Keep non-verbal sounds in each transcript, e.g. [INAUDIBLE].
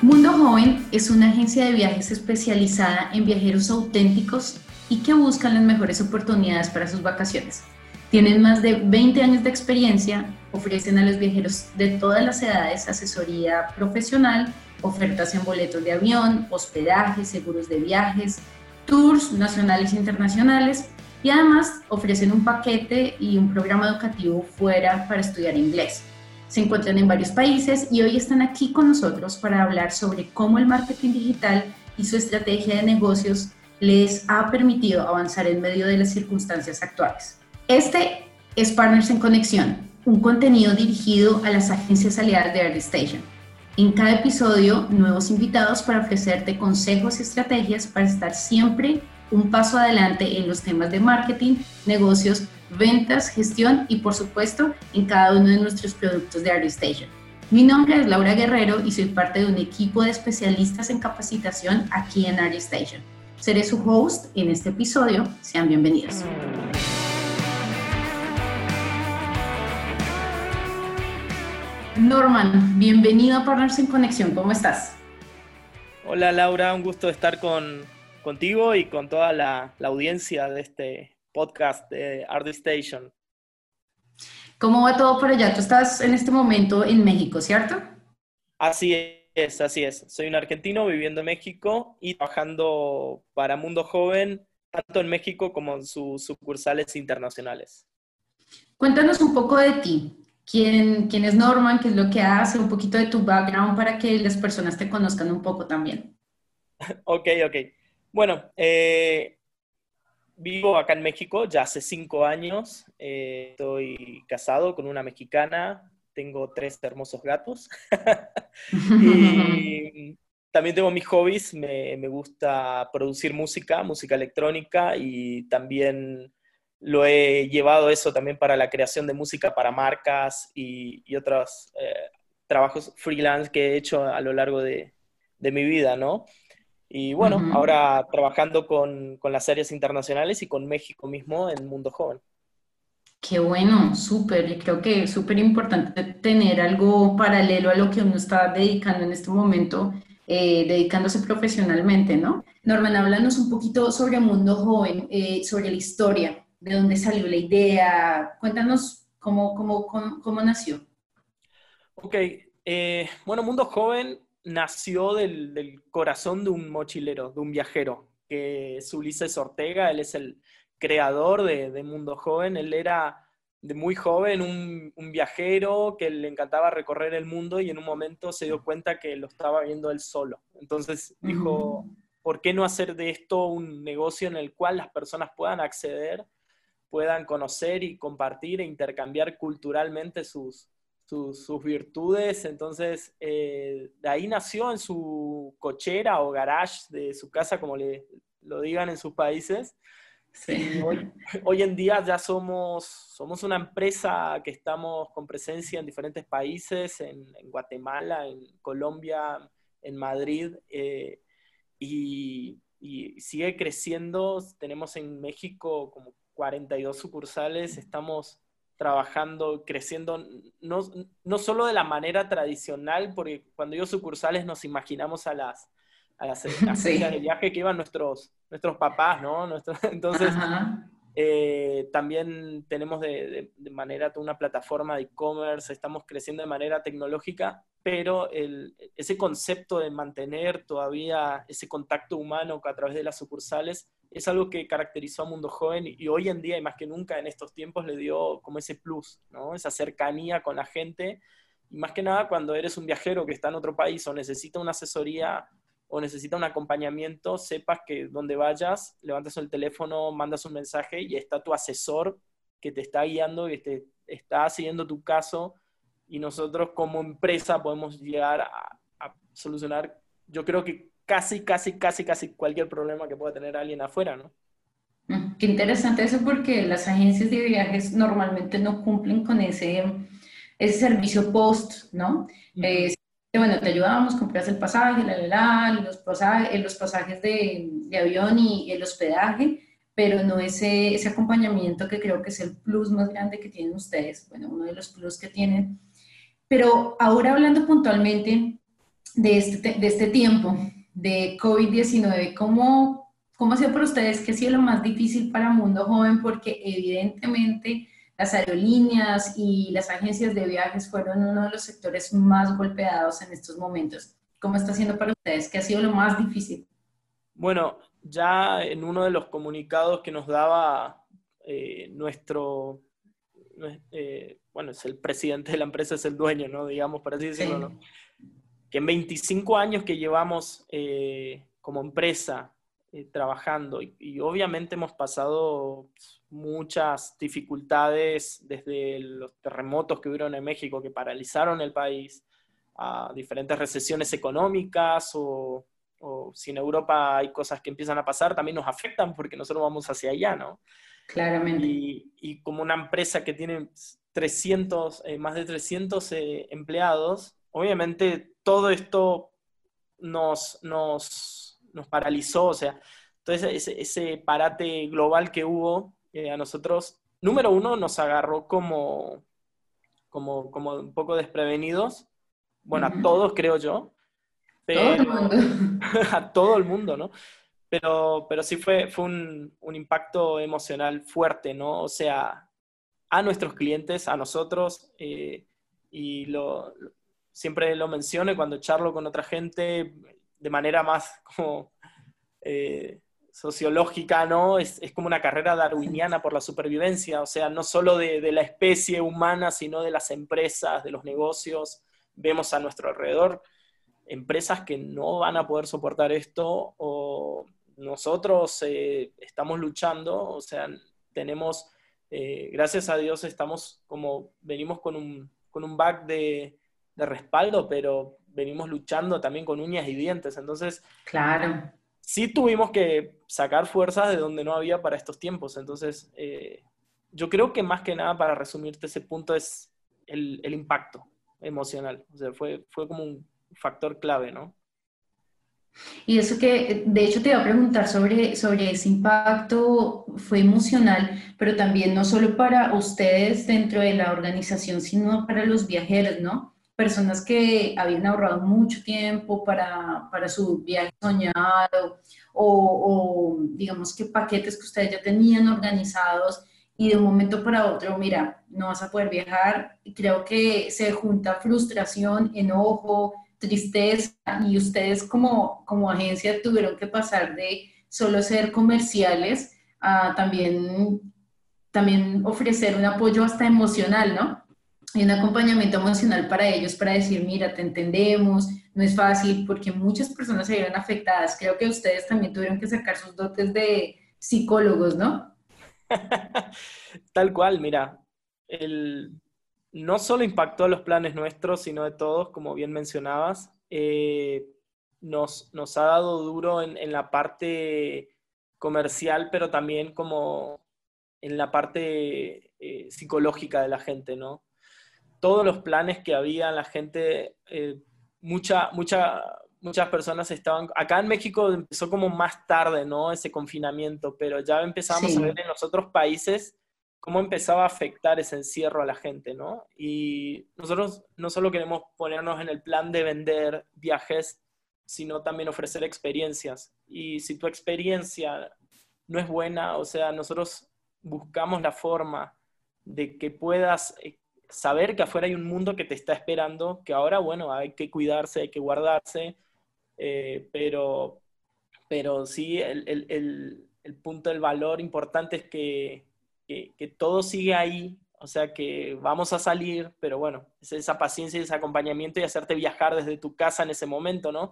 Mundo Joven es una agencia de viajes especializada en viajeros auténticos y que buscan las mejores oportunidades para sus vacaciones. Tienen más de 20 años de experiencia, ofrecen a los viajeros de todas las edades asesoría profesional, ofertas en boletos de avión, hospedaje, seguros de viajes, tours nacionales e internacionales y además ofrecen un paquete y un programa educativo fuera para estudiar inglés se encuentran en varios países y hoy están aquí con nosotros para hablar sobre cómo el marketing digital y su estrategia de negocios les ha permitido avanzar en medio de las circunstancias actuales. Este es Partners en Conexión, un contenido dirigido a las agencias aliadas de Early Station. En cada episodio, nuevos invitados para ofrecerte consejos y estrategias para estar siempre un paso adelante en los temas de marketing, negocios ventas, gestión y por supuesto en cada uno de nuestros productos de ArtStation. Mi nombre es Laura Guerrero y soy parte de un equipo de especialistas en capacitación aquí en ArtStation. Seré su host en este episodio. Sean bienvenidos. Norman, bienvenido a Partners en Conexión. ¿Cómo estás? Hola Laura, un gusto estar con, contigo y con toda la, la audiencia de este podcast de Art Station. ¿Cómo va todo por allá? Tú estás en este momento en México, ¿cierto? Así es, así es. Soy un argentino viviendo en México y trabajando para Mundo Joven, tanto en México como en sus sucursales internacionales. Cuéntanos un poco de ti. ¿Quién, ¿Quién es Norman? ¿Qué es lo que hace? Un poquito de tu background para que las personas te conozcan un poco también. [LAUGHS] ok, ok. Bueno, eh, Vivo acá en México ya hace cinco años. Eh, estoy casado con una mexicana. Tengo tres hermosos gatos. [LAUGHS] y también tengo mis hobbies. Me, gusta producir música, música electrónica y también lo he llevado eso también para la creación de música para marcas y, otros eh, trabajos freelance que he hecho a lo largo de, de mi vida, ¿no? Y bueno, ahora trabajando con, con, las series internacionales y con México mismo en Mundo Joven. Qué bueno, súper. Y creo que es súper importante tener algo paralelo a lo que uno está dedicando en este momento, eh, dedicándose profesionalmente, ¿no? Norman, háblanos un poquito sobre Mundo Joven, eh, sobre la historia, de dónde salió la idea. Cuéntanos cómo, cómo, cómo, nació. Ok, eh, bueno, Mundo Joven nació del, corazón de un mochilero, de un viajero, que es Ulises Ortega, él es el creador de, Mundo Joven, él era de muy joven un, viajero que le encantaba recorrer el mundo y en un momento se dio cuenta que lo estaba viendo él solo. Entonces dijo, ¿por qué no hacer de esto un negocio en el cual las personas puedan acceder, puedan conocer y compartir e intercambiar culturalmente sus, sus, virtudes. Entonces, eh, de ahí nació en su cochera o garage de su casa, como le, lo digan en sus países. Hoy, en día ya somos, somos una empresa que estamos con presencia en diferentes países, en, Guatemala, en Colombia, en Madrid, eh, y, y, sigue creciendo. Tenemos en México como 42 sucursales, estamos trabajando, creciendo, no, no solo de la manera tradicional, porque cuando digo sucursales nos imaginamos a las, a las [LAUGHS] de viaje que iban nuestros, nuestros papás, ¿no? [LAUGHS] entonces, eh, también tenemos de, de, manera una plataforma de e-commerce, estamos creciendo de manera tecnológica, pero el, ese concepto de mantener todavía ese contacto humano a través de las sucursales es algo que caracterizó a Mundo Joven y hoy en día, y más que nunca en estos tiempos, le dio como ese plus. Esa cercanía con la gente. Y más que nada cuando eres un viajero que está en otro país o necesita una asesoría o necesita un acompañamiento, sepas que donde vayas, levantas el teléfono, mandas un mensaje y está tu asesor que te está guiando y te está siguiendo tu caso y nosotros como empresa podemos llegar a solucionar, yo creo que casi, casi, casi, casi cualquier problema que pueda tener alguien afuera, ¿no? Mm, qué interesante eso porque las agencias de viajes normalmente no cumplen con ese, ese servicio post, ¿no? Eh, bueno, te ayudamos, compras el pasaje, la, la, la, los, pasajes, los pasajes de, de, avión y el hospedaje, pero no ese, ese acompañamiento que creo que es el plus más grande que tienen ustedes, bueno, uno de los plus que tienen. Pero ahora hablando puntualmente de este, de este tiempo de COVID-19, ¿cómo, ¿cómo ha sido para ustedes? ¿Qué ha sido lo más difícil para Mundo Joven? Porque evidentemente las aerolíneas y las agencias de viajes fueron uno de los sectores más golpeados en estos momentos. ¿Cómo está siendo para ustedes? ¿Qué ha sido lo más difícil? Bueno, ya en uno de los comunicados que nos daba eh, nuestro, eh, bueno, es el presidente de la empresa, es el dueño, ¿no? Digamos, para así decirlo, Que en 25 años que llevamos eh, como empresa trabajando y, obviamente hemos pasado muchas dificultades desde los terremotos que hubieron en México que paralizaron el país, a diferentes recesiones económicas o, si en Europa hay cosas que empiezan a pasar, también nos afectan porque nosotros vamos hacia allá, ¿no? Claramente. Y, como una empresa que tiene 300, eh, más de 300 eh, empleados, obviamente todo esto nos, nos, nos paralizó, o sea, entonces ese, ese parate global que hubo a nosotros, número uno, nos agarró como, como, como un poco desprevenidos, bueno, a todos creo yo, pero, [LAUGHS] a todo el mundo, ¿no? Pero, pero sí fue, fue un, un, impacto emocional fuerte, ¿no? O sea, a nuestros clientes, a nosotros, eh, y lo, siempre lo menciono cuando charlo con otra gente de manera más como eh, sociológica, ¿no? Es, es, como una carrera darwiniana por la supervivencia, o sea, no solo de, de, la especie humana, sino de las empresas, de los negocios. Vemos a nuestro alrededor empresas que no van a poder soportar esto o nosotros eh, estamos luchando, o sea, tenemos, eh, gracias a Dios, estamos como, venimos con un, con un back de, de respaldo, pero venimos luchando también con uñas y dientes, entonces... Claro sí tuvimos que sacar fuerzas de donde no había para estos tiempos. Entonces, eh, yo creo que más que nada, para resumirte ese punto, es el, el, impacto emocional. O sea, fue, fue como un factor clave, ¿no? Y eso que, de hecho, te iba a preguntar sobre, sobre ese impacto, fue emocional, pero también no solo para ustedes dentro de la organización, sino para los viajeros, ¿no? Personas que habían ahorrado mucho tiempo para, para su viaje soñado o, digamos que paquetes que ustedes ya tenían organizados y de un momento para otro, mira, no vas a poder viajar. Creo que se junta frustración, enojo, tristeza y ustedes como, como agencia tuvieron que pasar de solo ser comerciales a también, también ofrecer un apoyo hasta emocional, ¿no? Y un acompañamiento emocional para ellos, para decir, mira, te entendemos, no es fácil, porque muchas personas se vieron afectadas. Creo que ustedes también tuvieron que sacar sus dotes de psicólogos, ¿no? [LAUGHS] Tal cual, mira, el, no solo impactó a los planes nuestros, sino de todos, como bien mencionabas, eh, nos, nos, ha dado duro en, en la parte comercial, pero también como en la parte eh, psicológica de la gente, ¿no? Todos los planes que había, la gente, eh, mucha, mucha, muchas personas estaban, acá en México empezó como más tarde, ¿no? Ese confinamiento, pero ya empezamos a ver en los otros países cómo empezaba a afectar ese encierro a la gente, ¿no? Y nosotros no solo queremos ponernos en el plan de vender viajes, sino también ofrecer experiencias. Y si tu experiencia no es buena, o sea, nosotros buscamos la forma de que puedas eh, saber que afuera hay un mundo que te está esperando, que ahora, bueno, hay que cuidarse, hay que guardarse, eh, pero, pero sí, el, el, el, punto del valor importante es que, que, todo sigue ahí, o sea que vamos a salir, pero bueno, es esa paciencia y ese acompañamiento y hacerte viajar desde tu casa en ese momento, ¿no?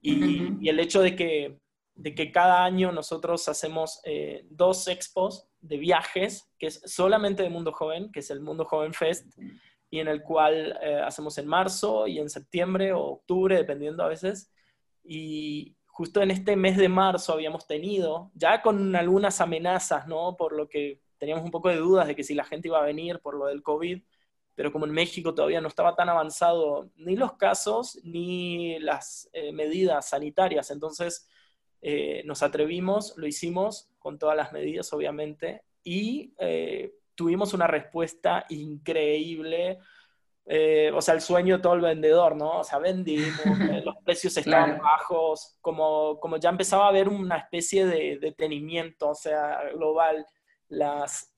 Y, y el hecho de que, de que cada año nosotros hacemos eh, dos expos de viajes, que es solamente de Mundo Joven, que es el Mundo Joven Fest, y en el cual eh, hacemos en marzo y en septiembre o octubre, dependiendo a veces. Y justo en este mes de marzo habíamos tenido, ya con algunas amenazas, ¿no? Por lo que teníamos un poco de dudas de que si la gente iba a venir por lo del COVID, pero como en México todavía no estaba tan avanzado ni los casos ni las eh, medidas sanitarias, entonces eh, nos atrevimos, lo hicimos con todas las medidas, obviamente, y eh, tuvimos una respuesta increíble. eh, o sea, el sueño de todo el vendedor, ¿no? O sea, vendimos, [LAUGHS] eh, los precios estaban bajos, como, como ya empezaba a haber una especie de detenimiento, o sea, global, las,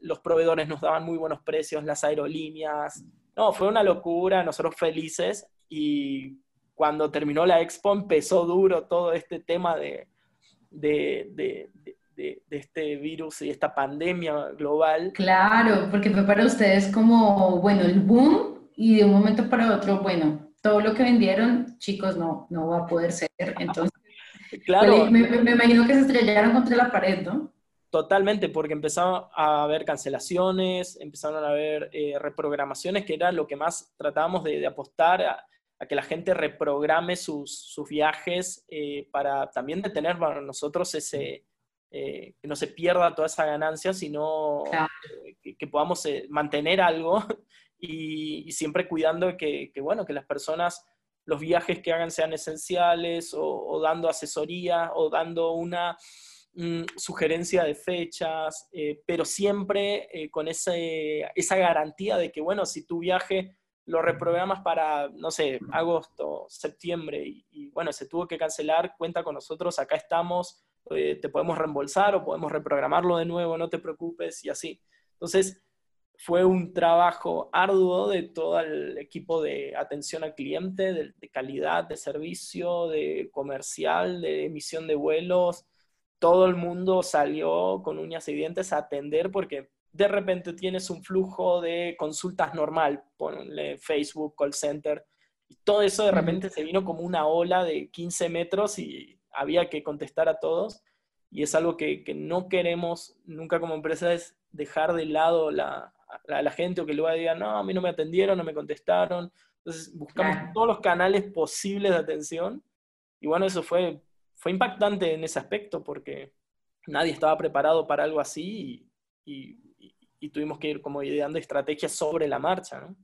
los proveedores nos daban muy buenos precios, las aerolíneas, no, fue una locura, nosotros felices, y cuando terminó la expo empezó duro todo este tema de, de, de, este virus y esta pandemia global. Claro, porque fue para ustedes como, bueno, el boom y de un momento para otro, bueno, todo lo que vendieron, chicos, no, no va a poder ser. Entonces, [LAUGHS] claro. Me, imagino que se estrellaron contra la pared, ¿no? Totalmente, porque empezaron a haber cancelaciones, empezaron a haber eh, reprogramaciones, que era lo que más tratábamos de, apostar a, que la gente reprograme sus, sus viajes eh, para también detener para nosotros ese, eh, que no se pierda toda esa ganancia, sino que, podamos eh, mantener algo [LAUGHS] y, siempre cuidando que, que, bueno, que las personas, los viajes que hagan sean esenciales o, dando asesoría o dando una mm, sugerencia de fechas, eh, pero siempre con ese, esa garantía de que, bueno, si tu viaje lo reprogramas para, no sé, agosto, septiembre, y, bueno, se tuvo que cancelar, cuenta con nosotros, acá estamos, eh, te podemos reembolsar o podemos reprogramarlo de nuevo, no te preocupes y así. Entonces, fue un trabajo arduo de todo el equipo de atención al cliente, de, calidad de servicio, de comercial, de emisión de vuelos. Todo el mundo salió con uñas y dientes a atender porque de repente tienes un flujo de consultas normal, ponle Facebook, call center, y todo eso de repente se vino como una ola de 15 metros y había que contestar a todos y es algo que, no queremos nunca como empresa es dejar de lado la, a la gente o que luego digan, no, a mí no me atendieron, no me contestaron. Entonces buscamos todos los canales posibles de atención y bueno, eso fue, fue impactante en ese aspecto porque nadie estaba preparado para algo así y, y tuvimos que ir como ideando estrategias sobre la marcha, ¿no?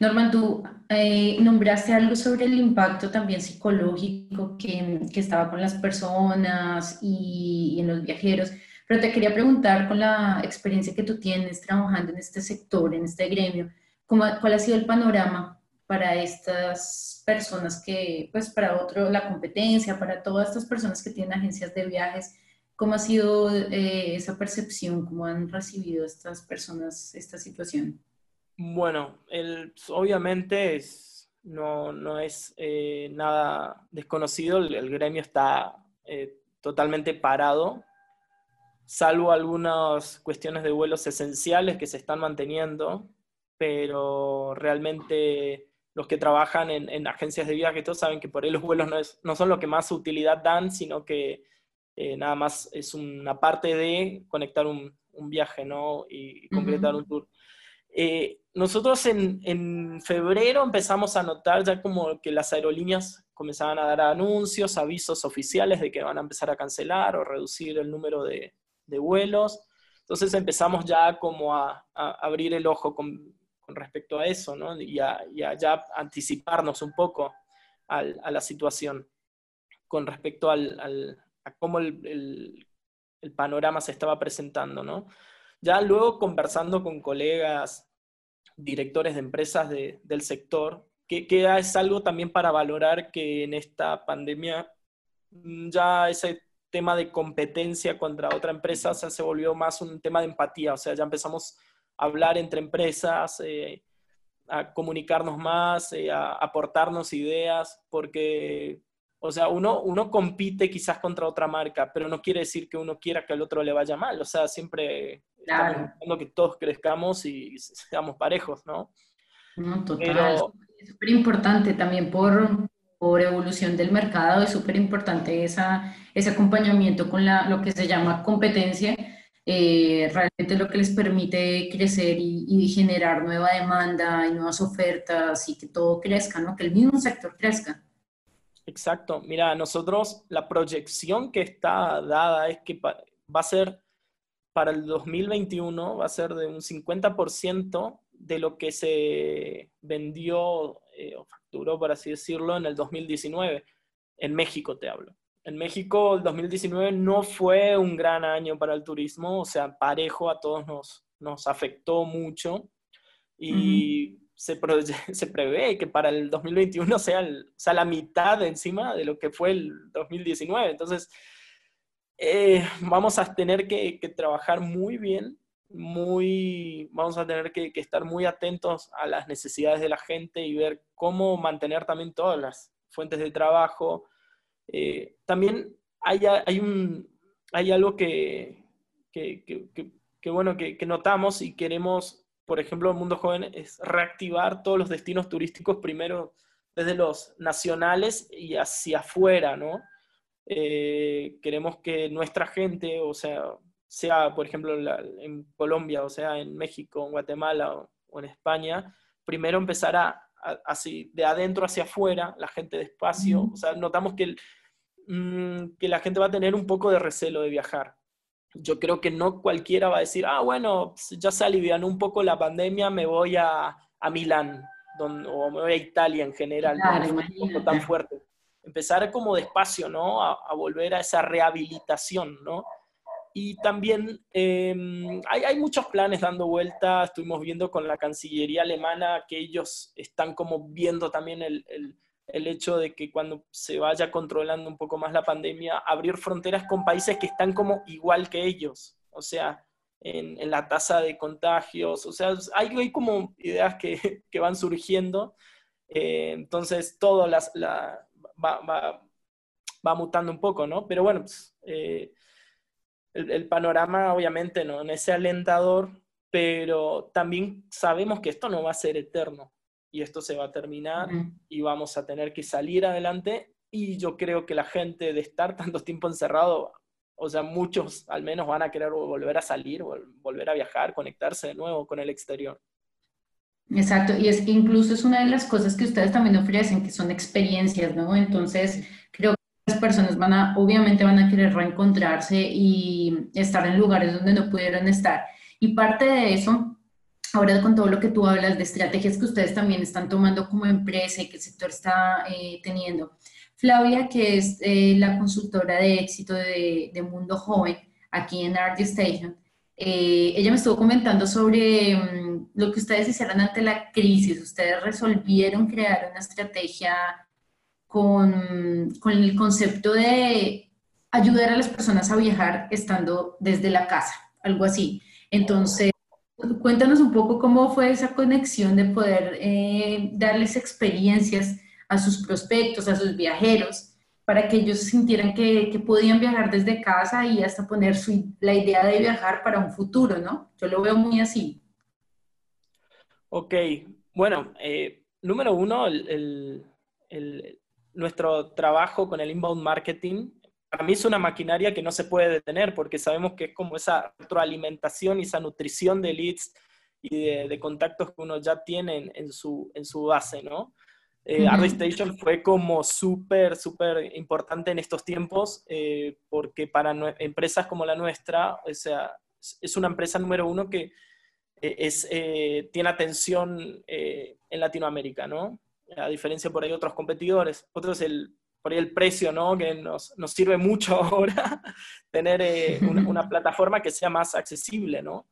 Norman, tú eh, nombraste algo sobre el impacto también psicológico que, que estaba con las personas y, en los viajeros, pero te quería preguntar con la experiencia que tú tienes trabajando en este sector, en este gremio, ¿cómo, ¿cuál ha sido el panorama para estas personas que, pues para otro, la competencia, para todas estas personas que tienen agencias de viajes? ¿Cómo ha sido eh, esa percepción? ¿Cómo han recibido estas personas esta situación? Bueno, obviamente no, es eh, nada desconocido, el, gremio está eh, totalmente parado, salvo algunas cuestiones de vuelos esenciales que se están manteniendo, pero realmente los que trabajan en, agencias de viaje, todos saben que por ahí los vuelos no, son lo que más utilidad dan, sino que eh, nada más es una parte de conectar un, viaje ¿no? y, completar un tour. Eh, nosotros en, febrero empezamos a notar ya como que las aerolíneas comenzaban a dar anuncios, avisos oficiales de que van a empezar a cancelar o reducir el número de, vuelos. Entonces empezamos ya como a, abrir el ojo con, respecto a eso, ¿no? Y a, ya anticiparnos un poco a la situación con respecto al, a cómo el, el panorama se estaba presentando, ¿no? Ya luego conversando con colegas, directores de empresas del sector, que, es algo también para valorar que en esta pandemia mm, ya ese tema de competencia contra otra empresa se volvió más un tema de empatía, o sea, ya empezamos a hablar entre empresas, eh, a comunicarnos más, eh, a aportarnos ideas, porque o sea, uno, uno compite quizás contra otra marca, pero no quiere decir que uno quiera que al otro le vaya mal. O sea, siempre estamos buscando que todos crezcamos y seamos parejos, ¿no? No, total. Es súper importante también por, por evolución del mercado, es súper importante ese acompañamiento con la, lo que se llama competencia. Eh, realmente lo que les permite crecer y, y, generar nueva demanda y nuevas ofertas y que todo crezca, ¿no? Que el mismo sector crezca. Exacto. Mira, nosotros la proyección que está dada es que va a ser para el 2021, va a ser de un 50% de lo que se vendió eh, o facturó, por así decirlo, en el 2019. En México te hablo. En México el 2019 no fue un gran año para el turismo, o sea, parejo a todos nos, nos afectó mucho. y se, [LAUGHS] se, prevé que para el 2021 sea, sea la mitad encima de lo que fue el 2019. Entonces, eh, vamos a tener que, trabajar muy bien, muy, vamos a tener que, estar muy atentos a las necesidades de la gente y ver cómo mantener también todas las fuentes de trabajo. Eh, también hay, hay, un, hay algo que, que bueno, que, notamos y queremos, por ejemplo, el mundo joven, es reactivar todos los destinos turísticos primero desde los nacionales y hacia afuera, ¿no? Eh, queremos que nuestra gente, o sea, sea, por ejemplo, en Colombia, o sea, en México, en Guatemala o, en España, primero empezar a, así, de adentro hacia afuera, la gente despacio, o sea, notamos que, mm, que la gente va a tener un poco de recelo de viajar. Yo creo que no cualquiera va a decir, ah, bueno, ya se alivianó un poco la pandemia, me voy a, a Milán, o me voy a Italia en general, no es un poco tan fuerte empezar como despacio, ¿no? A, volver a esa rehabilitación, ¿no? Y también em, hay, hay, muchos planes dando vuelta, estuvimos viendo con la Cancillería alemana que ellos están como viendo también el, el, el hecho de que cuando se vaya controlando un poco más la pandemia, abrir fronteras con países que están como igual que ellos, o sea, en, la tasa de contagios, o sea, hay, como ideas que, [LAUGHS] que van surgiendo, eh, entonces todo las, la, va, mutando un poco, ¿no? Pero bueno, pues, eh, el, panorama obviamente no, es alentador, pero también sabemos que esto no va a ser eterno y esto se va a terminar y vamos a tener que salir adelante y yo creo que la gente de estar [LAUGHS] tanto tiempo encerrado, o sea, muchos al menos van a querer volver a salir, volver a viajar, conectarse de nuevo con el exterior. Exacto, y es que incluso es una de las cosas que ustedes también ofrecen, que son experiencias, ¿no? Entonces, creo que las personas van a, obviamente van a querer reencontrarse y estar en lugares donde no pudieron estar. Y parte de eso, ahora con todo lo que tú hablas de estrategias que ustedes también están tomando como empresa y que el sector está eh, teniendo. Flavia, que es eh, la consultora de éxito de, Mundo Joven aquí en Art Station, eh, ella me estuvo comentando sobre mm, lo que ustedes hicieron ante la crisis. Ustedes resolvieron crear una estrategia con, con el concepto de ayudar a las personas a viajar estando desde la casa, algo así. Entonces, cuéntanos un poco cómo fue esa conexión de poder eh, darles experiencias a sus prospectos, a sus viajeros, para que ellos sintieran que, que, podían viajar desde casa y hasta poner su, la idea de viajar para un futuro, ¿no? Yo lo veo muy así. Ok, bueno, eh, número uno, el, nuestro trabajo con el inbound marketing, para mí es una maquinaria que no se puede detener porque sabemos que es como esa retroalimentación y esa nutrición de leads y de, de contactos que uno ya tiene en, su, en su base, ¿no? Eh, Station fue como súper, súper importante en estos tiempos, eh, porque para empresas como la nuestra, o sea, es una empresa número uno que eh, es, eh, tiene atención en Latinoamérica, ¿no? A diferencia por ahí otros competidores. Otro es el, por ahí el precio, ¿no? Que nos, nos sirve mucho [LAUGHS] ahora tener una, una, plataforma que sea más accesible, ¿no?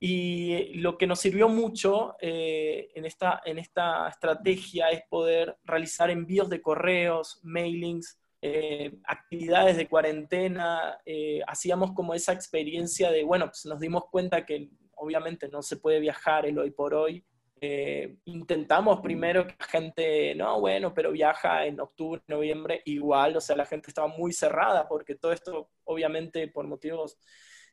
Y lo que nos sirvió mucho eh, en, esta, en esta estrategia es poder realizar envíos de correos, mailings, eh, actividades de cuarentena. Eh, hacíamos como esa experiencia de, bueno, pues nos dimos cuenta que obviamente no se puede viajar el hoy por hoy. Intentamos primero que la gente, no, bueno, pero viaja en octubre, noviembre, igual, o sea, la gente estaba muy cerrada porque todo esto, obviamente, por motivos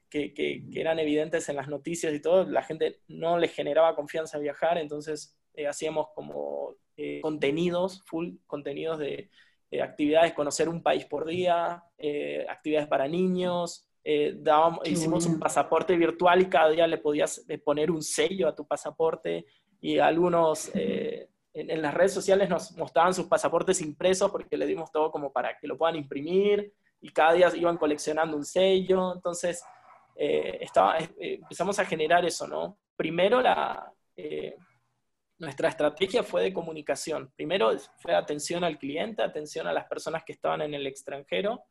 que, eran evidentes en las noticias y todo, la gente no le generaba confianza viajar, entonces eh, hacíamos como eh, contenidos, full contenidos de actividades, conocer un país por día, eh, actividades para niños, hicimos un pasaporte virtual y cada día le podías poner un sello a tu pasaporte y algunos... En, en, las redes sociales nos mostraban sus pasaportes impresos porque le dimos todo como para que lo puedan imprimir y cada día iban coleccionando un sello. Entonces, eh, estaba, eh, empezamos a generar eso, ¿no? Primero la, eh, nuestra estrategia fue de comunicación. Primero fue atención al cliente, atención a las personas que estaban en el extranjero,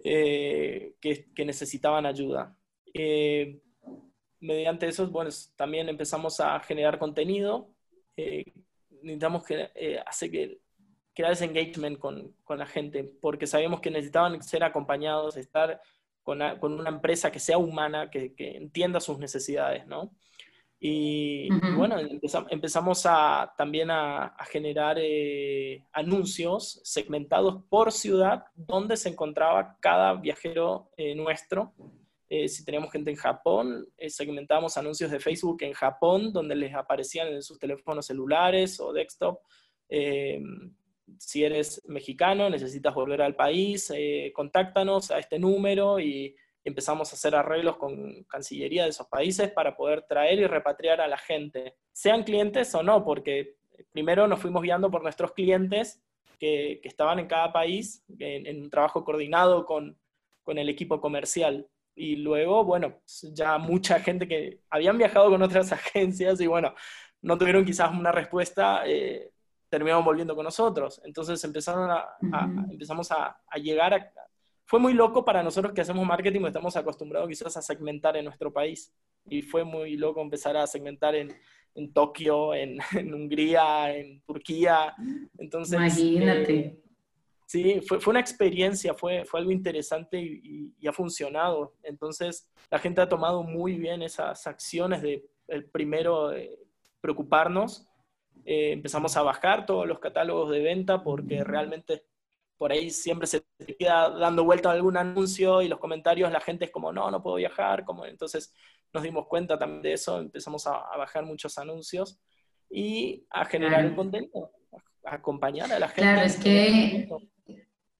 que, que, necesitaban ayuda. Mediante eso, bueno, también empezamos a generar contenido. Eh, necesitamos que, eh, hacer que, crear ese engagement con, con, la gente, porque sabíamos que necesitaban ser acompañados, estar con, con una empresa que sea humana, que, que entienda sus necesidades, ¿no? Y, bueno, empezamos a, también a, generar eh, anuncios segmentados por ciudad donde se encontraba cada viajero eh, nuestro. Eh, si teníamos gente en Japón, segmentábamos anuncios de Facebook en Japón donde les aparecían en sus teléfonos celulares o desktop. si eres mexicano, necesitas volver al país, contáctanos a este número y empezamos a hacer arreglos con Cancillería de esos países para poder traer y repatriar a la gente, sean clientes o no, porque primero nos fuimos guiando por nuestros clientes que, estaban en cada país en, un trabajo coordinado con, con, el equipo comercial. Y luego, bueno, ya mucha gente que habían viajado con otras [LAUGHS] agencias y bueno, no tuvieron quizás una respuesta, eh, terminaron volviendo con nosotros. Entonces empezaron a, empezamos a, a llegar a, fue muy loco para nosotros que hacemos marketing, estamos acostumbrados quizás a segmentar en nuestro país. Y fue muy loco empezar a segmentar en, en Tokio, en, [LAUGHS] en, Hungría, en Turquía. Entonces, Imagínate. Eh, sí, fue, fue, una experiencia, fue, fue algo interesante y, y, ha funcionado. Entonces, la gente ha tomado muy bien esas acciones de el primero eh, preocuparnos. Eh, empezamos a bajar todos los catálogos de venta porque realmente por ahí siempre se queda dando vuelta algún anuncio y los comentarios, la gente es como, no, no puedo viajar, como, entonces nos dimos cuenta también de eso, empezamos a, bajar muchos anuncios y a generar un contenido, a acompañar a la gente. Claro, es que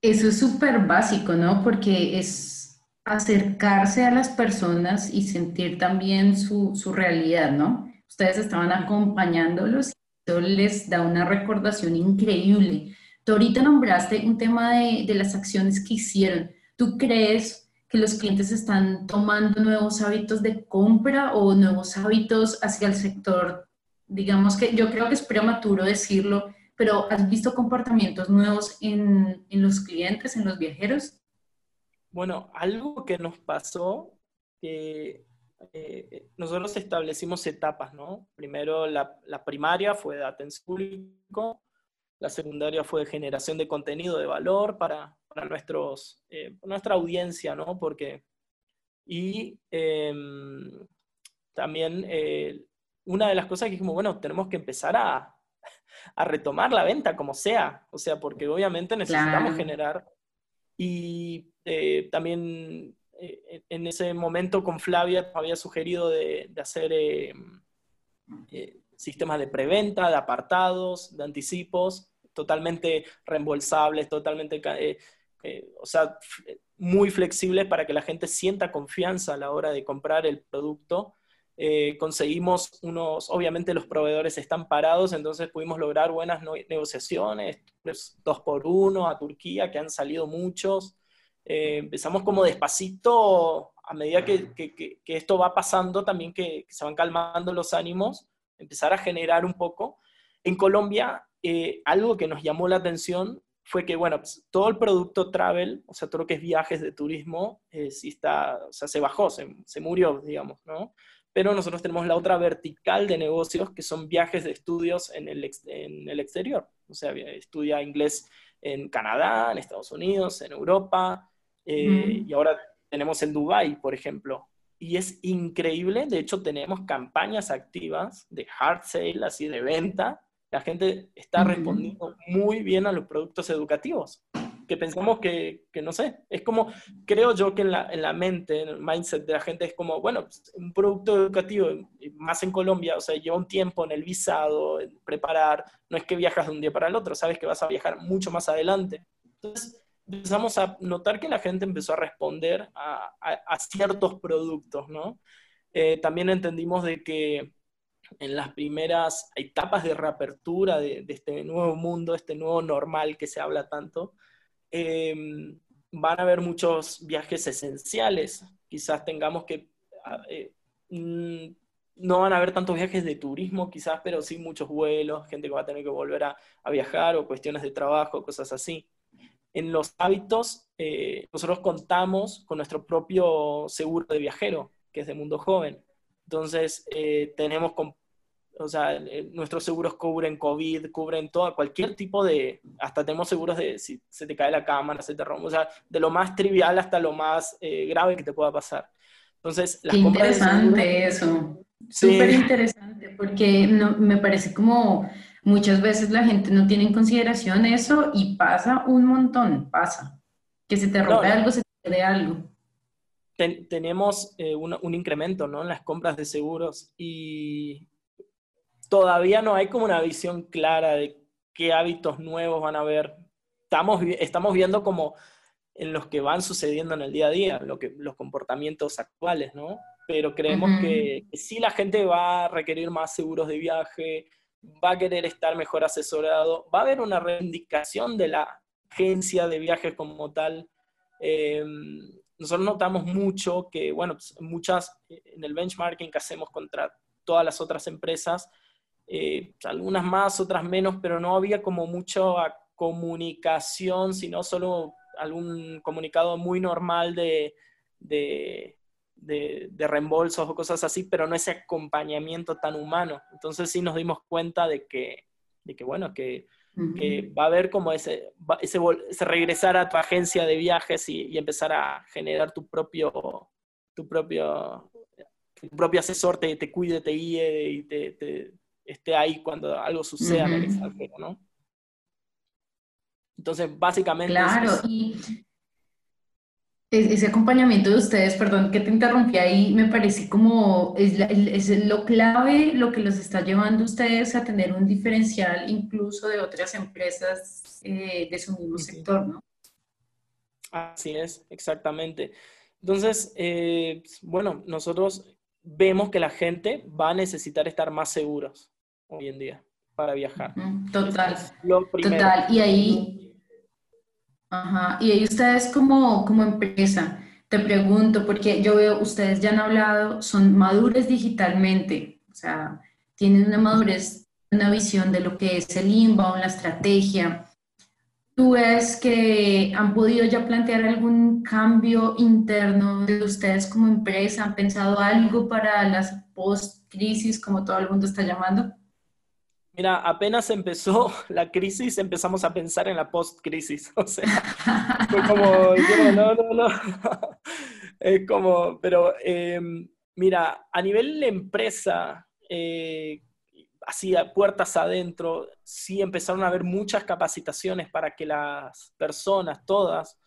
eso es súper básico, ¿no? Porque es acercarse a las personas y sentir también su, su realidad, ¿no? Ustedes estaban acompañándolos y eso les da una recordación increíble Tú ahorita nombraste un tema de, de las acciones que hicieron. ¿Tú crees que los clientes están tomando nuevos hábitos de compra o nuevos hábitos hacia el sector? Digamos que yo creo que es prematuro decirlo, pero ¿has visto comportamientos nuevos en, en los clientes, en los viajeros? Bueno, algo que nos pasó, que eh, nosotros establecimos etapas, ¿no? Primero la, la primaria fue de atención público, la secundaria fue generación de contenido de valor para, para nuestros, eh, nuestra audiencia, ¿no? Porque, y em, también eh, una de las cosas que dijimos, bueno, tenemos que empezar a, a, retomar la venta como sea, o sea, porque obviamente necesitamos generar. Y eh, también en ese momento con Flavia había sugerido de, de hacer em, sistemas de preventa, de apartados, de anticipos, totalmente reembolsables, totalmente, eh, eh, o sea, muy flexibles para que la gente sienta confianza a la hora de comprar el producto. Eh, conseguimos unos, obviamente los proveedores están parados, entonces pudimos lograr buenas negociaciones, pues, dos por uno a Turquía, que han salido muchos. empezamos como despacito, a medida que, que, esto va pasando, también que, se van calmando los ánimos, empezar a generar un poco. En Colombia, eh, algo que nos llamó la atención fue que, bueno, pues, todo el producto travel, o sea, todo lo que es viajes de turismo, eh, sí está, se bajó, se, murió, digamos, ¿no? Pero nosotros tenemos la otra vertical de negocios, que son viajes de estudios en el, en el exterior. O sea, estudia inglés en Canadá, en Estados Unidos, en Europa, eh, y ahora tenemos en Dubai, por ejemplo y es increíble. De hecho, tenemos campañas activas de hard sale, así de venta. La gente está respondiendo muy bien a los productos educativos, que pensamos que, que no sé, es como, creo yo que en la, en la, mente, en el mindset de la gente es como, bueno, pues, un producto educativo, más en Colombia, o sea, lleva un tiempo en el visado, en preparar, no es que viajas de un día para el otro, sabes que vas a viajar mucho más adelante. Entonces, empezamos a notar que la gente empezó a responder a, a, ciertos productos, ¿no? Eh, también entendimos de que en las primeras etapas de reapertura de, de, este nuevo mundo, este nuevo normal que se habla tanto, em, van a haber muchos viajes esenciales. Quizás tengamos que... Eh, mm, no van a haber tantos viajes de turismo quizás, pero sí muchos vuelos, gente que va a tener que volver a, a viajar o cuestiones de trabajo, cosas así en los hábitos, eh, nosotros contamos con nuestro propio seguro de viajero, que es de Mundo Joven. Entonces, eh, tenemos, o sea, eh, nuestros seguros cubren COVID, cubren todo, cualquier tipo de, hasta tenemos seguros de si se te cae la cámara, se te rompe, o sea, de lo más trivial hasta lo más eh, grave que te pueda pasar. Entonces, las Qué interesante eso. Súper interesante, porque no, me parece como muchas veces la gente no tiene en consideración eso y pasa un montón, pasa. Que se te rompe algo, se te pierde algo tenemos eh, un, incremento ¿no? en las compras de seguros y todavía no hay como una visión clara de qué hábitos nuevos van a haber. Estamos, estamos viendo como en los que van sucediendo en el día a día, lo que, los comportamientos actuales, ¿no? Pero creemos que, que sí la gente va a requerir más seguros de viaje, va a querer estar mejor asesorado, va a haber una reivindicación de la agencia de viajes como tal. Eh, nosotros notamos mucho que, bueno, pues, muchas, en el benchmarking que hacemos contra todas las otras empresas, eh, algunas más, otras menos, pero no había como mucha comunicación, sino solo algún comunicado muy normal de, de, de, reembolsos o cosas así, pero no ese acompañamiento tan humano. Entonces sí nos dimos cuenta de que, de que bueno, que que va a haber como ese, ese, regresar a tu agencia de viajes y, empezar a generar tu propio, tu propio, tu propio asesor, te, te cuide, te guíe y te, esté ahí cuando algo suceda en el extranjero, ¿no? Entonces, básicamente... Claro, y ese acompañamiento de ustedes, perdón que te interrumpí ahí, me parece como es, es, lo clave, lo que los está llevando a ustedes a tener un diferencial incluso de otras empresas eh, de su mismo sector, ¿no? Así es, exactamente. Entonces, eh, bueno, nosotros vemos que la gente va a necesitar estar más seguros hoy en día para viajar. Total. Total. Y ahí Ajá, y ahí ustedes como, como empresa, te pregunto, porque yo veo, ustedes ya han hablado, son madures digitalmente, o sea, tienen una madurez, una visión de lo que es el inbound, la estrategia. ¿Tú ves que han podido ya plantear algún cambio interno de ustedes como empresa? ¿Han pensado algo para las post-crisis, como todo el mundo está llamando? Mira, apenas empezó [LAUGHS] la crisis, empezamos a pensar en la post-crisis. [LAUGHS] O sea, fue como, no, no, no. [LAUGHS] Es como, pero em, mira, a nivel de empresa, eh, así a puertas adentro, sí empezaron a haber muchas capacitaciones para que las personas, todas,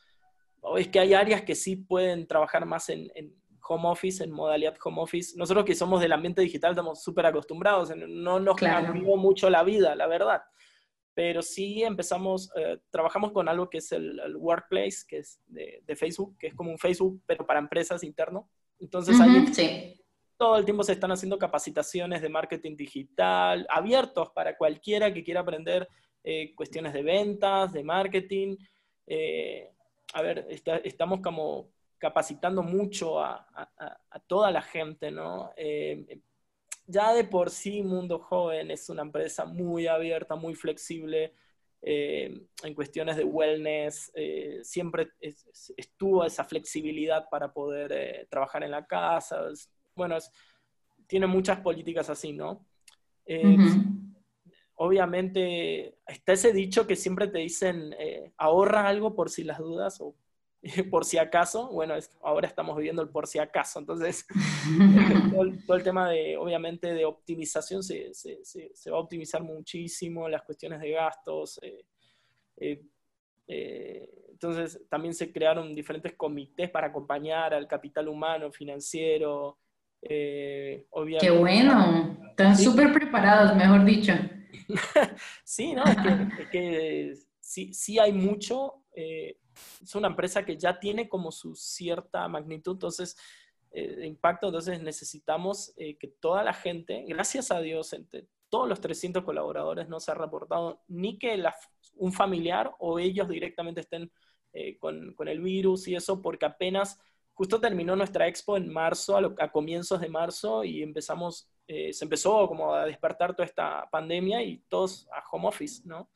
es que hay áreas que sí pueden trabajar más en home office, en modalidad home office. Nosotros que somos del ambiente digital estamos súper acostumbrados, no nos cambió mucho la vida, la verdad. Pero sí empezamos, eh, trabajamos con algo que es el, Workplace, que es de, Facebook, que es como un Facebook, pero para empresas interno. Entonces ahí todo el tiempo se están haciendo capacitaciones de marketing digital, abiertos para cualquiera que quiera aprender eh, cuestiones de ventas, de marketing. Eh, a ver, estamos como capacitando mucho a, toda la gente, ¿no? Eh, ya de por sí Mundo Joven es una empresa muy abierta, muy flexible eh, en cuestiones de wellness, eh, siempre estuvo esa flexibilidad para poder trabajar en la casa, bueno, tiene muchas políticas así, ¿no? Obviamente está ese dicho que siempre te dicen, ahorra algo por si las dudas o [LAUGHS] por si acaso, bueno, ahora estamos viviendo el por si acaso, entonces [LAUGHS] todo, el, tema de, obviamente, de optimización se, se, se, va a optimizar muchísimo, las cuestiones de gastos, eh, eh, eh, entonces también se crearon diferentes comités para acompañar al capital humano, financiero, obviamente. ¡Qué bueno! Están súper preparados, mejor dicho. [LAUGHS] sí, ¿no? Es que, es que sí, sí hay mucho es una empresa que ya tiene como su cierta magnitud, entonces, eh, de impacto, entonces necesitamos eh, que toda la gente, gracias a Dios, entre todos los 300 colaboradores no se ha reportado ni que un familiar o ellos directamente estén eh, con, con, el virus y eso, porque apenas justo terminó nuestra expo en marzo, a, comienzos de marzo, y empezamos, se empezó como a despertar toda esta pandemia y todos a home office, ¿no?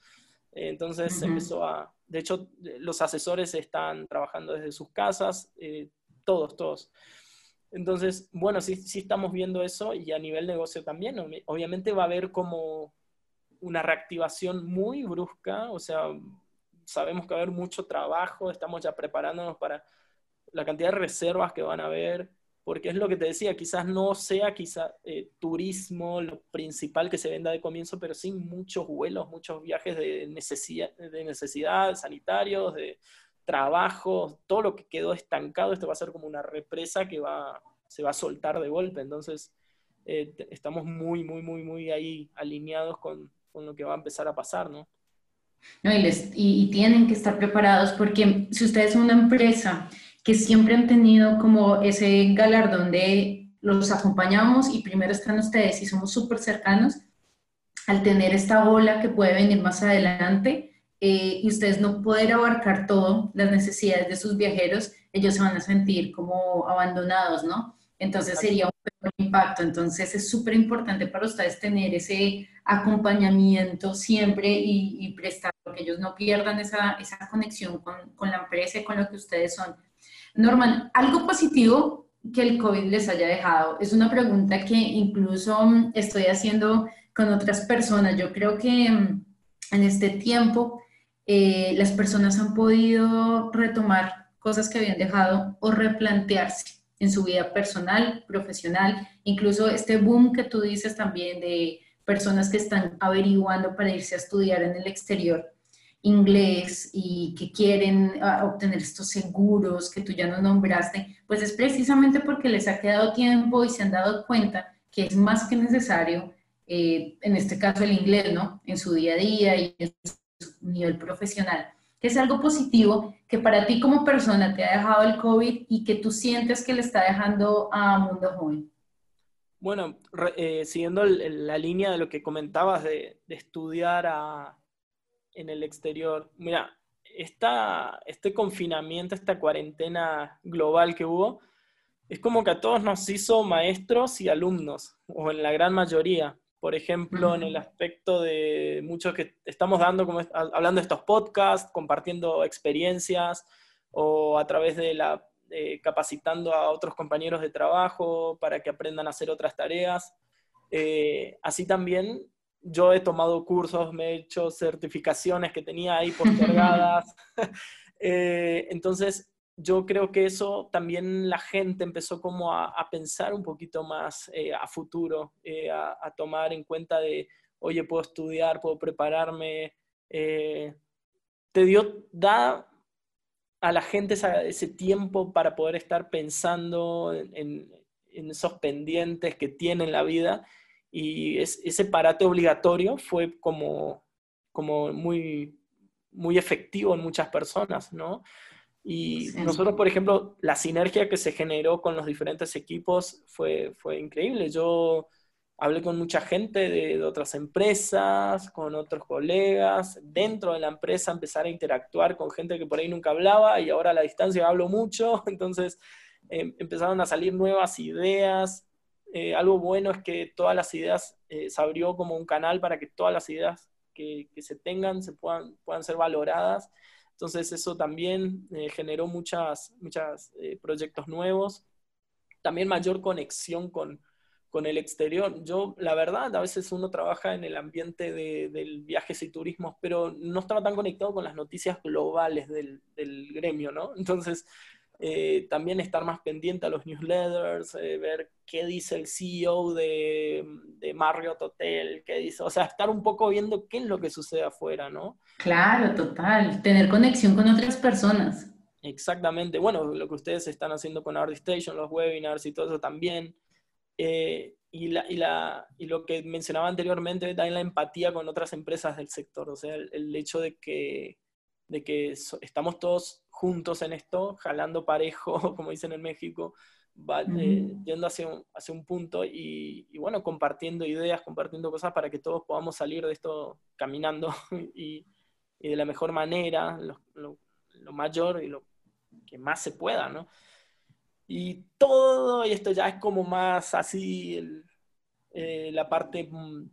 Entonces se empezó a, de hecho, los asesores están trabajando desde sus casas, eh, todos, todos. Entonces, bueno, sí, sí estamos viendo eso y a nivel negocio también. Obviamente va a haber como una reactivación muy brusca, o sea, sabemos que va a haber mucho trabajo, estamos ya preparándonos para la cantidad de reservas que van a haber, porque es lo que te decía, quizás no sea quizá, eh, turismo lo principal que se venda de comienzo, pero sí muchos vuelos, muchos viajes de necesidad, de necesidad sanitarios, de trabajo, todo lo que quedó estancado, esto va a ser como una represa que va, se va a soltar de golpe. Entonces, eh, estamos muy, muy, muy, muy ahí alineados con, con, lo que va a empezar a pasar, ¿no? no y, les, y, tienen que estar preparados porque si ustedes son una empresa que siempre han tenido como ese galardón de los acompañamos y primero están ustedes y somos súper cercanos, al tener esta ola que puede venir más adelante eh, y ustedes no poder abarcar todo, las necesidades de sus viajeros, ellos se van a sentir como abandonados, ¿no? Entonces sería un impacto. Entonces es súper importante para ustedes tener ese acompañamiento siempre y, y prestar, que ellos no pierdan esa, esa conexión con, con la empresa y con lo que ustedes son. Norman, algo positivo que el COVID les haya dejado. Es una pregunta que incluso mm, estoy haciendo con otras personas. Yo creo que mm, en este tiempo eh, las personas han podido retomar cosas que habían dejado o replantearse en su vida personal, profesional, incluso este boom que tú dices también de personas que están averiguando para irse a estudiar en el exterior inglés y que quieren ah, obtener estos seguros que tú ya no nombraste, pues es precisamente porque les ha quedado tiempo y se han dado cuenta que es más que necesario, eh, en este caso el inglés, ¿no? En su día a día y en su nivel profesional, que es algo positivo que para ti como persona te ha dejado el COVID y que tú sientes que le está dejando a Mundo Joven. Bueno, eh, siguiendo la línea de lo que comentabas de estudiar a en el exterior. Mira, esta, este confinamiento, esta cuarentena global que hubo, es como que a todos nos hizo maestros y alumnos, o en la gran mayoría. Por ejemplo, en el aspecto de muchos que estamos dando, como hablando de estos podcasts, compartiendo experiencias, o a través de la capacitando a otros compañeros de trabajo para que aprendan a hacer otras tareas. Eh, así también yo he tomado cursos, me he hecho certificaciones que tenía ahí postergadas. [LAUGHS] Eh, entonces, yo creo que eso también la gente empezó como a, pensar un poquito más eh, a futuro, eh, a, tomar en cuenta de, oye, puedo estudiar, puedo prepararme. te dio, da a la gente ese tiempo para poder estar pensando en, en esos pendientes que tiene en la vida y ese parate obligatorio fue como, como muy, muy efectivo en muchas personas, ¿no? Y nosotros, por ejemplo, la sinergia que se generó con los diferentes equipos fue, fue increíble. Yo hablé con mucha gente de, otras empresas, con otros colegas, dentro de la empresa empezar a interactuar con gente que por ahí nunca hablaba y ahora a la distancia hablo mucho, [LAUGHS] entonces em, empezaron a salir nuevas ideas, eh, algo bueno es que todas las ideas eh, se abrió como un canal para que todas las ideas que, se tengan se puedan, puedan ser valoradas. Entonces eso también eh, generó muchas, muchos proyectos nuevos. También mayor conexión con, con el exterior. Yo, la verdad, a veces uno trabaja en el ambiente de, del viajes y turismos, pero no estaba tan conectado con las noticias globales del, del gremio, ¿no? Entonces, eh, también estar más pendiente a los newsletters, eh, ver qué dice el CEO de, de, Marriott Hotel, qué dice, o sea, estar un poco viendo qué es lo que sucede afuera, ¿no? Claro, total, tener conexión con otras personas. Exactamente, bueno, lo que ustedes están haciendo con Station, los webinars y todo eso también. Eh, y, la, y, la, y, lo que mencionaba anteriormente, también la empatía con otras empresas del sector, o sea, el, hecho de que, de que estamos todos juntos en esto, jalando parejo, [LAUGHS] como dicen en México, eh, yendo hacia un, hacia un punto y, bueno, compartiendo ideas, compartiendo cosas para que todos podamos salir de esto caminando [LAUGHS] y, de la mejor manera, lo, mayor y lo que más se pueda, ¿no? Y todo, y esto ya es como más así, eh, la parte mm,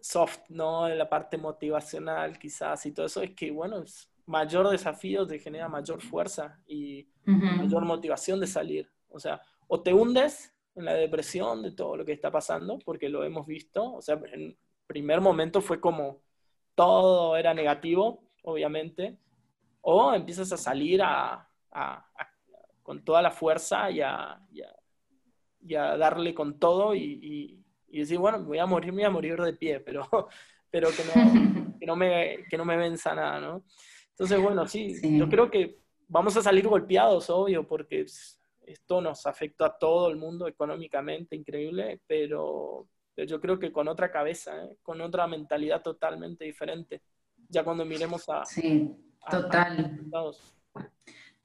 soft, ¿no? La parte motivacional quizás y todo eso, es que, bueno, es, mayor desafío te genera mayor fuerza y mayor motivación de salir. O sea, o te hundes en la depresión de todo lo que está pasando, porque lo hemos visto, o sea, en primer momento fue como todo era negativo, obviamente, o empiezas a salir a, con toda la fuerza y a, darle con todo y, decir, bueno, voy a morir, me voy a morir de pie, pero, [LAUGHS] pero que, no, [LAUGHS] que, no me, que no me venza nada, ¿no? Entonces, bueno, sí, yo creo que vamos a salir golpeados, obvio, porque esto nos afecta a todo el mundo económicamente, increíble, pero, yo creo que con otra cabeza, ¿eh? con otra mentalidad totalmente diferente, ya cuando miremos a... Sí, total.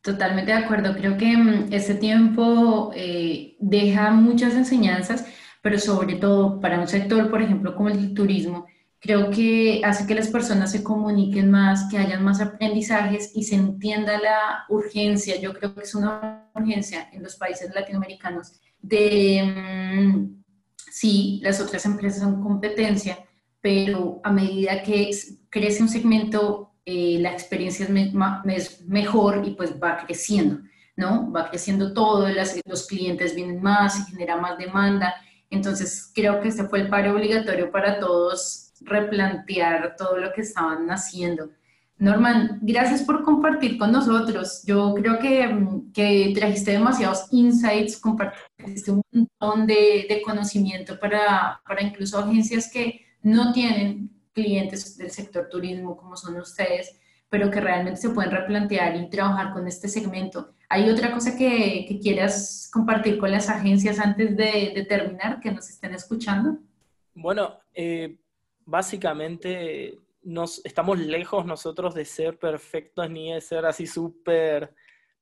Totalmente de acuerdo. Creo que mm, este tiempo eh, deja muchas enseñanzas, pero sobre todo para un sector, por ejemplo, como el turismo, creo que hace que las personas se comuniquen más, que hayan más aprendizajes y se entienda la urgencia. Yo creo que es una urgencia en los países latinoamericanos de, mm, sí, las otras empresas son competencia, pero a medida que crece un segmento, eh, la experiencia es, mejor y pues va creciendo, ¿no? Va creciendo todo, los clientes vienen más, y genera más demanda. Entonces, creo que este fue el paro obligatorio para todos replantear todo lo que estaban haciendo. Norman, gracias por compartir con nosotros. Yo creo que, que trajiste demasiados insights, compartiste un montón de, de conocimiento para, para, incluso agencias que no tienen clientes del sector turismo como son ustedes, pero que realmente se pueden replantear y trabajar con este segmento. ¿Hay otra cosa que, que quieras compartir con las agencias antes de, de terminar, que nos estén escuchando? Bueno, eh, básicamente nos, estamos lejos nosotros de ser perfectos ni de ser así súper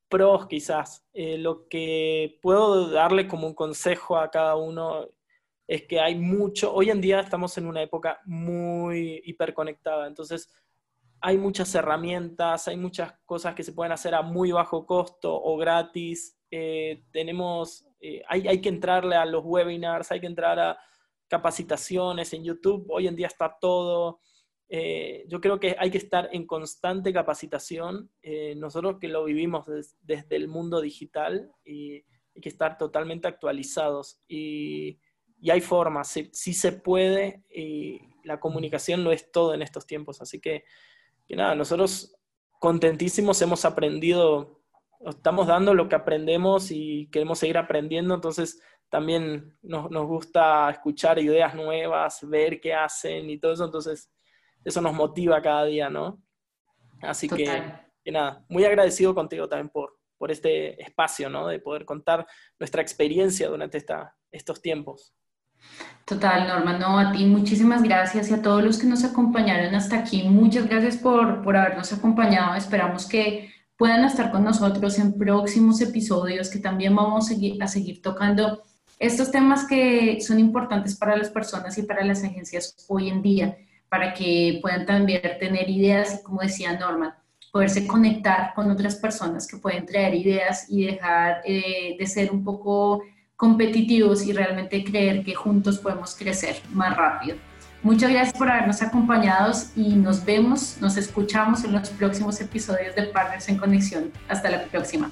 pros quizás. Eh, lo que puedo darle como un consejo a cada uno es que hay mucho, hoy en día estamos en una época muy hiperconectada, entonces hay muchas herramientas, hay muchas cosas que se pueden hacer a muy bajo costo o gratis. Eh, tenemos, eh, hay, hay que entrarle a los webinars, hay que entrar a capacitaciones en YouTube, hoy en día está todo. Eh, yo creo que hay que estar en constante capacitación. Eh, nosotros que lo vivimos desde el mundo digital y hay que estar totalmente actualizados. Y, hay formas, sí, se puede y la comunicación lo es todo en estos tiempos. Así que, que nada, nosotros contentísimos hemos aprendido, estamos dando lo que aprendemos y queremos seguir aprendiendo. Entonces, también nos, gusta escuchar ideas nuevas, ver qué hacen y todo eso, entonces eso nos motiva cada día, ¿no? Así que, nada, muy agradecido contigo también por, por este espacio, ¿no? De poder contar nuestra experiencia durante esta, estos tiempos. Total, Norma, no, a ti muchísimas gracias y a todos los que nos acompañaron hasta aquí, muchas gracias por, por habernos acompañado, esperamos que puedan estar con nosotros en próximos episodios que también vamos a seguir, a seguir tocando estos temas que son importantes para las personas y para las agencias hoy en día, para que puedan también tener ideas como decía Norman, poderse conectar con otras personas que pueden traer ideas y dejar eh, de ser un poco competitivos y realmente creer que juntos podemos crecer más rápido. Muchas gracias por habernos acompañado y nos vemos, nos escuchamos en los próximos episodios de Partners en Conexión. Hasta la próxima.